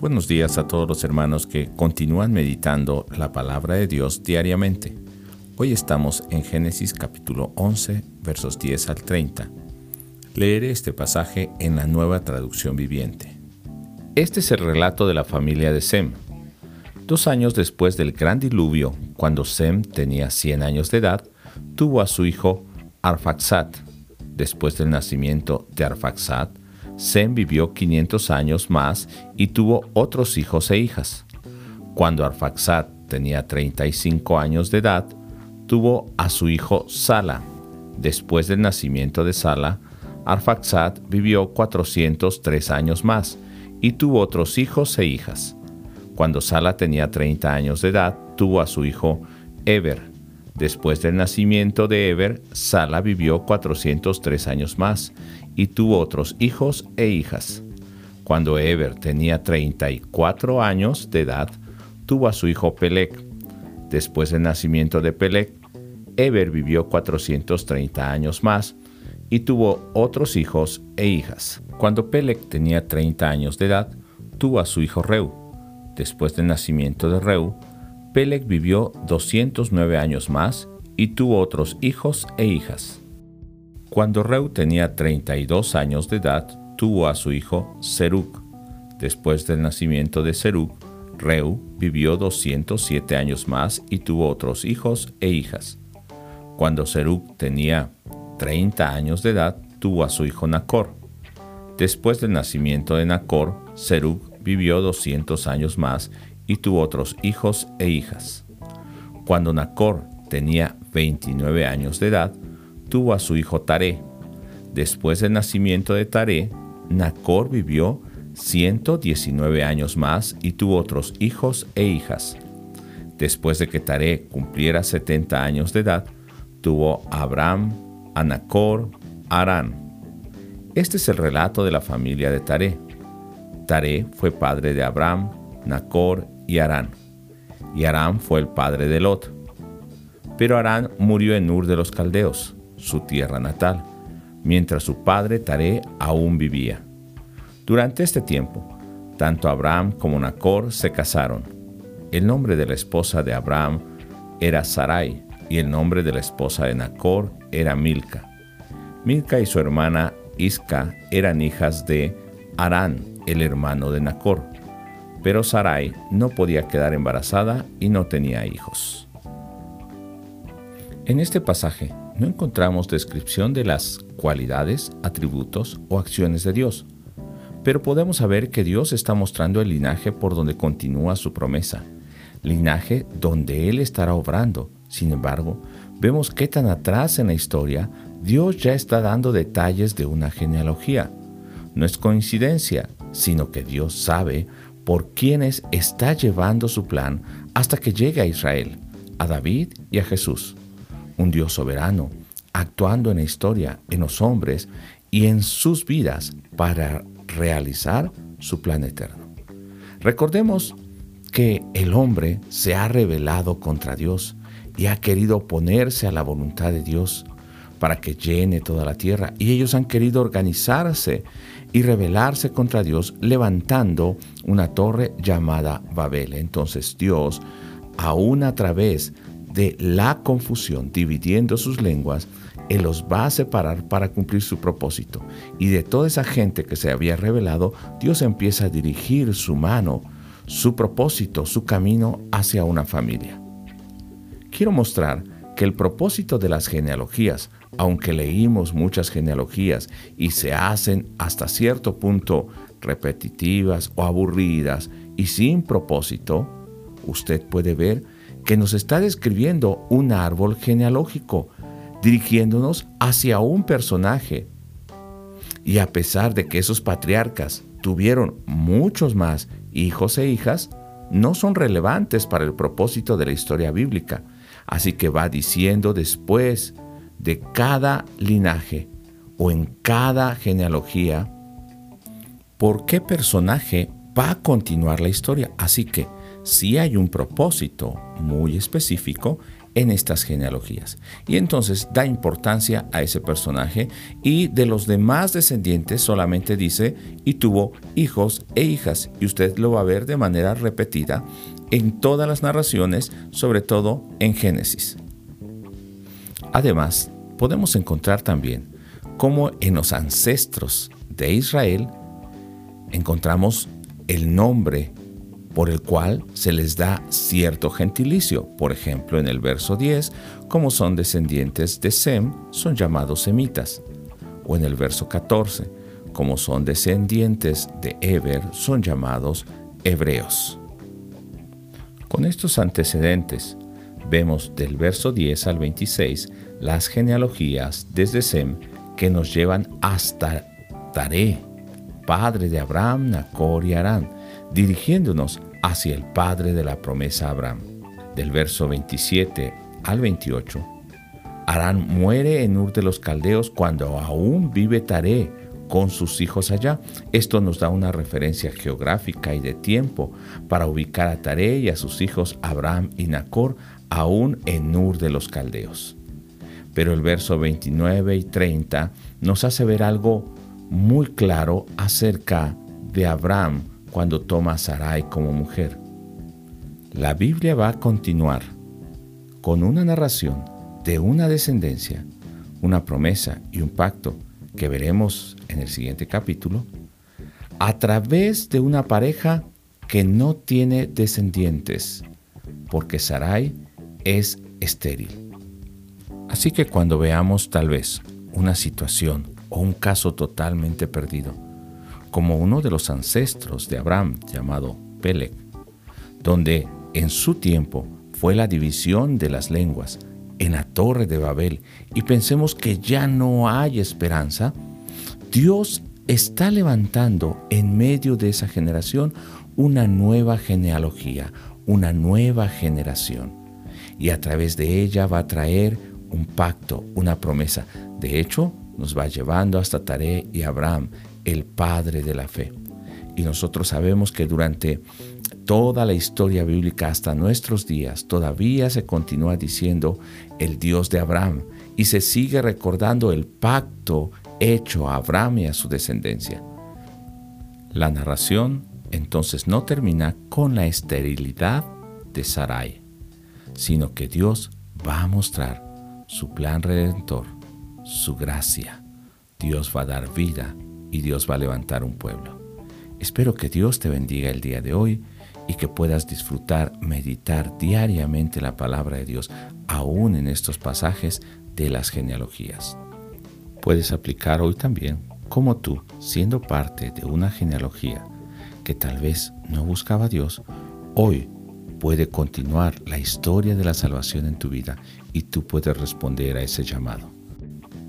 Buenos días a todos los hermanos que continúan meditando la palabra de Dios diariamente. Hoy estamos en Génesis capítulo 11, versos 10 al 30. Leeré este pasaje en la nueva traducción viviente. Este es el relato de la familia de Sem. Dos años después del gran diluvio, cuando Sem tenía 100 años de edad, tuvo a su hijo Arfaxat. Después del nacimiento de Arfaxat, Sem vivió 500 años más y tuvo otros hijos e hijas. Cuando Arfaxad tenía 35 años de edad, tuvo a su hijo Sala. Después del nacimiento de Sala, Arfaxad vivió 403 años más y tuvo otros hijos e hijas. Cuando Sala tenía 30 años de edad, tuvo a su hijo Eber. Después del nacimiento de Eber, Sala vivió 403 años más y tuvo otros hijos e hijas. Cuando Eber tenía 34 años de edad, tuvo a su hijo Pelec. Después del nacimiento de Pelec, Eber vivió 430 años más y tuvo otros hijos e hijas. Cuando Pelec tenía 30 años de edad, tuvo a su hijo Reu. Después del nacimiento de Reu, Pelec vivió 209 años más y tuvo otros hijos e hijas. Cuando Reu tenía 32 años de edad, tuvo a su hijo Serug. Después del nacimiento de Serug, Reu vivió 207 años más y tuvo otros hijos e hijas. Cuando Serug tenía 30 años de edad, tuvo a su hijo Nacor. Después del nacimiento de Nacor, Serug vivió 200 años más y tuvo otros hijos e hijas. Cuando Nacor tenía 29 años de edad, tuvo a su hijo Taré. Después del nacimiento de Taré, Nacor vivió 119 años más y tuvo otros hijos e hijas. Después de que Taré cumpliera 70 años de edad, tuvo a Abraham, a Nacor, a Arán. Este es el relato de la familia de Taré. Taré fue padre de Abraham, Nacor y Arán. Y Arán fue el padre de Lot. Pero Arán murió en Ur de los Caldeos su tierra natal, mientras su padre Taré aún vivía. Durante este tiempo, tanto Abraham como Nacor se casaron. El nombre de la esposa de Abraham era Sarai y el nombre de la esposa de Nacor era Milca. Milca y su hermana Isca eran hijas de Arán, el hermano de Nacor, pero Sarai no podía quedar embarazada y no tenía hijos. En este pasaje no encontramos descripción de las cualidades, atributos o acciones de Dios, pero podemos saber que Dios está mostrando el linaje por donde continúa su promesa, linaje donde Él estará obrando. Sin embargo, vemos que tan atrás en la historia Dios ya está dando detalles de una genealogía. No es coincidencia, sino que Dios sabe por quienes está llevando su plan hasta que llegue a Israel, a David y a Jesús un Dios soberano, actuando en la historia, en los hombres y en sus vidas para realizar su plan eterno. Recordemos que el hombre se ha rebelado contra Dios y ha querido oponerse a la voluntad de Dios para que llene toda la tierra. Y ellos han querido organizarse y rebelarse contra Dios levantando una torre llamada Babel. Entonces Dios, aún a través de la confusión, dividiendo sus lenguas, Él los va a separar para cumplir su propósito. Y de toda esa gente que se había revelado, Dios empieza a dirigir su mano, su propósito, su camino hacia una familia. Quiero mostrar que el propósito de las genealogías, aunque leímos muchas genealogías y se hacen hasta cierto punto repetitivas o aburridas y sin propósito, usted puede ver que nos está describiendo un árbol genealógico, dirigiéndonos hacia un personaje. Y a pesar de que esos patriarcas tuvieron muchos más hijos e hijas, no son relevantes para el propósito de la historia bíblica. Así que va diciendo después de cada linaje o en cada genealogía por qué personaje va a continuar la historia. Así que si hay un propósito muy específico en estas genealogías. Y entonces da importancia a ese personaje y de los demás descendientes solamente dice y tuvo hijos e hijas. Y usted lo va a ver de manera repetida en todas las narraciones, sobre todo en Génesis. Además, podemos encontrar también cómo en los ancestros de Israel encontramos el nombre por el cual se les da cierto gentilicio. Por ejemplo, en el verso 10, como son descendientes de Sem, son llamados semitas. O en el verso 14, como son descendientes de Eber, son llamados hebreos. Con estos antecedentes, vemos del verso 10 al 26 las genealogías desde Sem que nos llevan hasta Taré, padre de Abraham, Nacor y Arán, dirigiéndonos hacia el padre de la promesa Abraham. Del verso 27 al 28, Arán muere en Ur de los Caldeos cuando aún vive Taré con sus hijos allá. Esto nos da una referencia geográfica y de tiempo para ubicar a Taré y a sus hijos Abraham y Nacor aún en Ur de los Caldeos. Pero el verso 29 y 30 nos hace ver algo muy claro acerca de Abraham cuando toma a Sarai como mujer. La Biblia va a continuar con una narración de una descendencia, una promesa y un pacto que veremos en el siguiente capítulo, a través de una pareja que no tiene descendientes, porque Sarai es estéril. Así que cuando veamos tal vez una situación o un caso totalmente perdido, como uno de los ancestros de Abraham llamado Peleg, donde en su tiempo fue la división de las lenguas en la torre de Babel y pensemos que ya no hay esperanza, Dios está levantando en medio de esa generación una nueva genealogía, una nueva generación. Y a través de ella va a traer un pacto, una promesa. De hecho, nos va llevando hasta Taré y Abraham, el padre de la fe. Y nosotros sabemos que durante toda la historia bíblica hasta nuestros días todavía se continúa diciendo el Dios de Abraham y se sigue recordando el pacto hecho a Abraham y a su descendencia. La narración entonces no termina con la esterilidad de Sarai, sino que Dios va a mostrar su plan redentor, su gracia. Dios va a dar vida y Dios va a levantar un pueblo. Espero que Dios te bendiga el día de hoy y que puedas disfrutar, meditar diariamente la palabra de Dios, aún en estos pasajes de las genealogías. Puedes aplicar hoy también cómo tú, siendo parte de una genealogía que tal vez no buscaba a Dios, hoy puede continuar la historia de la salvación en tu vida y tú puedes responder a ese llamado.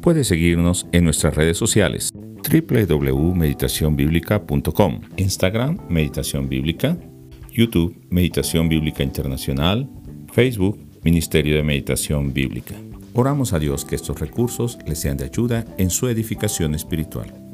Puedes seguirnos en nuestras redes sociales www.meditacionbiblica.com, Instagram Meditación Bíblica, YouTube Meditación Bíblica Internacional, Facebook Ministerio de Meditación Bíblica. Oramos a Dios que estos recursos les sean de ayuda en su edificación espiritual.